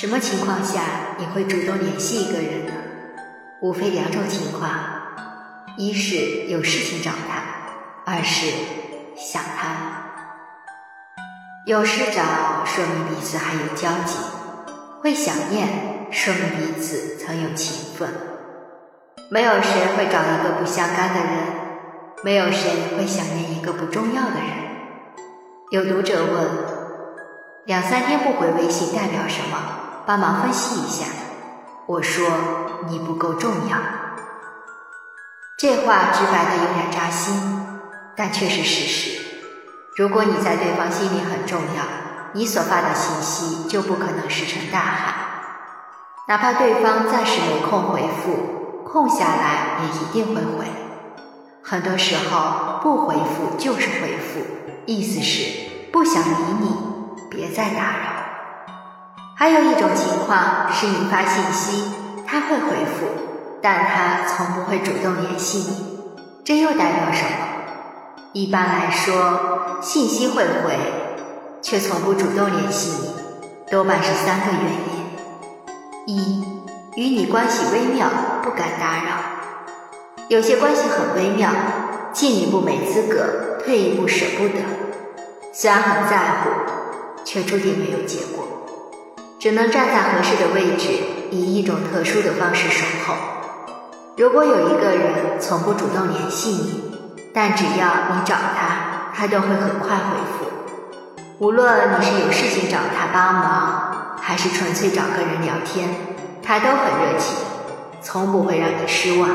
什么情况下你会主动联系一个人呢？无非两种情况：一是有事情找他，二是想他。有事找，说明彼此还有交集；会想念，说明彼此曾有情分。没有谁会找一个不相干的人，没有谁会想念一个不重要的人。有读者问：两三天不回微信代表什么？帮忙分析一下，我说你不够重要。这话直白的有点扎心，但却是事实。如果你在对方心里很重要，你所发的信息就不可能石沉大海。哪怕对方暂时没空回复，空下来也一定会回。很多时候不回复就是回复，意思是不想理你，别再打扰。还有一种情况是你发信息，他会回复，但他从不会主动联系你，这又代表什么？一般来说，信息会回，却从不主动联系你，多半是三个原因：一，与你关系微妙，不敢打扰。有些关系很微妙，进一步没资格，退一步舍不得。虽然很在乎，却注定没有结果。只能站在合适的位置，以一种特殊的方式守候。如果有一个人从不主动联系你，但只要你找他，他都会很快回复。无论你是有事情找他帮忙，还是纯粹找个人聊天，他都很热情，从不会让你失望。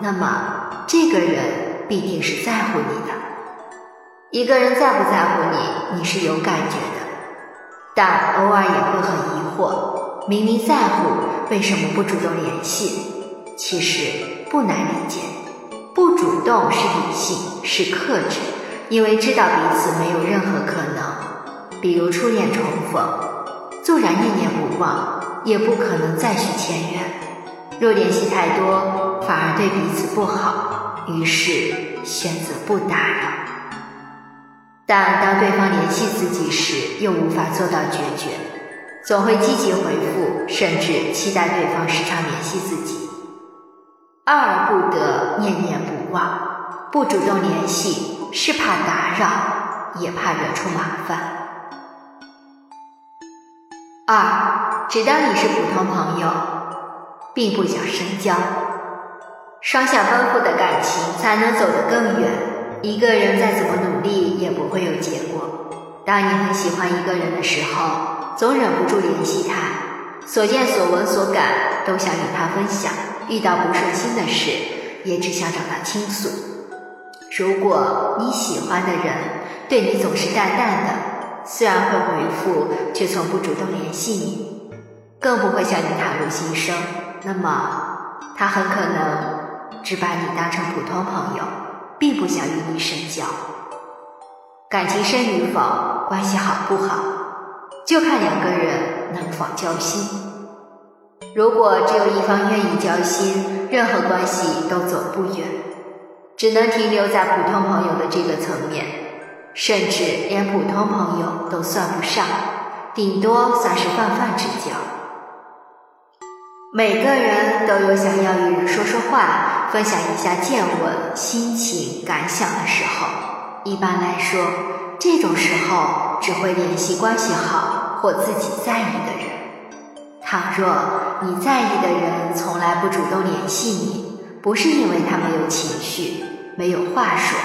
那么，这个人必定是在乎你的。一个人在不在乎你，你是有感觉的。但偶尔也会很疑惑，明明在乎，为什么不主动联系？其实不难理解，不主动是理性，是克制，因为知道彼此没有任何可能。比如初恋重逢，纵然念念不忘，也不可能再续前缘。若联系太多，反而对彼此不好，于是选择不打扰。但当对方联系自己时，又无法做到决绝，总会积极回复，甚至期待对方时常联系自己。爱而不得，念念不忘，不主动联系是怕打扰，也怕惹出麻烦。二，只当你是普通朋友，并不想深交，双向奔赴的感情才能走得更远。一个人再怎么努力也不会有结果。当你很喜欢一个人的时候，总忍不住联系他，所见所闻所感都想与他分享。遇到不顺心的事，也只想找他倾诉。如果你喜欢的人对你总是淡淡的，虽然会回复，却从不主动联系你，更不会向你袒露心声，那么他很可能只把你当成普通朋友。并不想与你深交，感情深与否，关系好不好，就看两个人能否交心。如果只有一方愿意交心，任何关系都走不远，只能停留在普通朋友的这个层面，甚至连普通朋友都算不上，顶多算是泛泛之交。每个人都有想要与人说说话、分享一下见闻、心情、感想的时候。一般来说，这种时候只会联系关系好或自己在意的人。倘若你在意的人从来不主动联系你，不是因为他没有情绪、没有话说，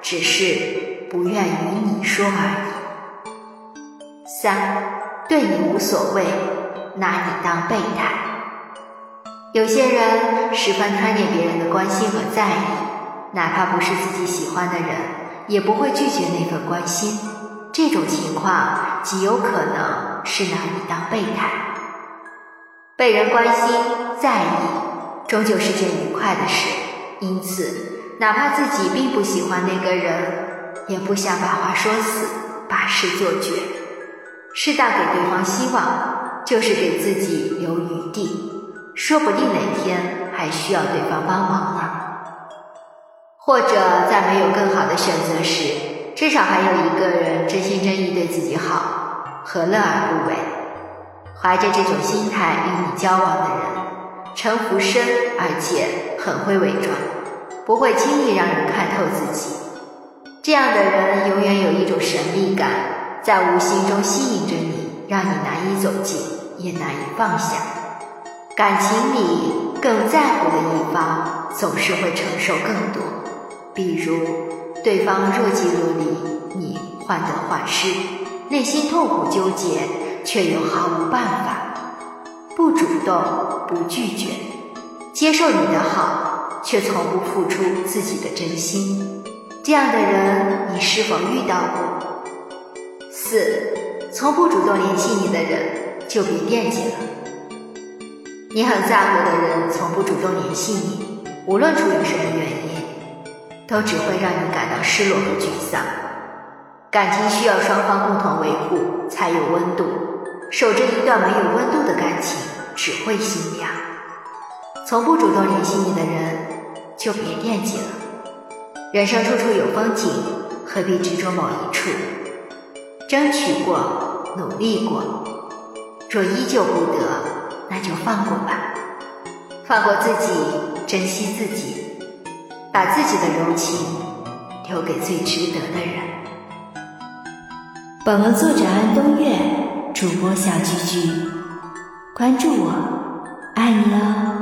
只是不愿与你说而已。三，对你无所谓，拿你当备胎。有些人十分贪恋别人的关心和在意，哪怕不是自己喜欢的人，也不会拒绝那份关心。这种情况极有可能是拿你当备胎。被人关心在意，终究是件愉快的事。因此，哪怕自己并不喜欢那个人，也不想把话说死，把事做绝。适当给对方希望，就是给自己留余地。说不定哪天还需要对方帮忙呢，或者在没有更好的选择时，至少还有一个人真心真意对自己好，何乐而不为？怀着这种心态与你交往的人，城府深，而且很会伪装，不会轻易让人看透自己。这样的人永远有一种神秘感，在无形中吸引着你，让你难以走近，也难以放下。感情里更在乎的一方，总是会承受更多。比如，对方若即若离，你患得患失，内心痛苦纠结，却又毫无办法。不主动，不拒绝，接受你的好，却从不付出自己的真心。这样的人，你是否遇到过？四，从不主动联系你的人，就别惦记了。你很在乎的人，从不主动联系你，无论出于什么原因。都只会让你感到失落和沮丧。感情需要双方共同维护，才有温度。守着一段没有温度的感情，只会心凉。从不主动联系你的人，就别惦记了。人生处处有风景，何必执着某一处？争取过，努力过，若依旧不得，那就放过吧。放过自己，珍惜自己。把自己的柔情留给最值得的人。本文作者安东月，主播小菊菊，关注我，爱你哦。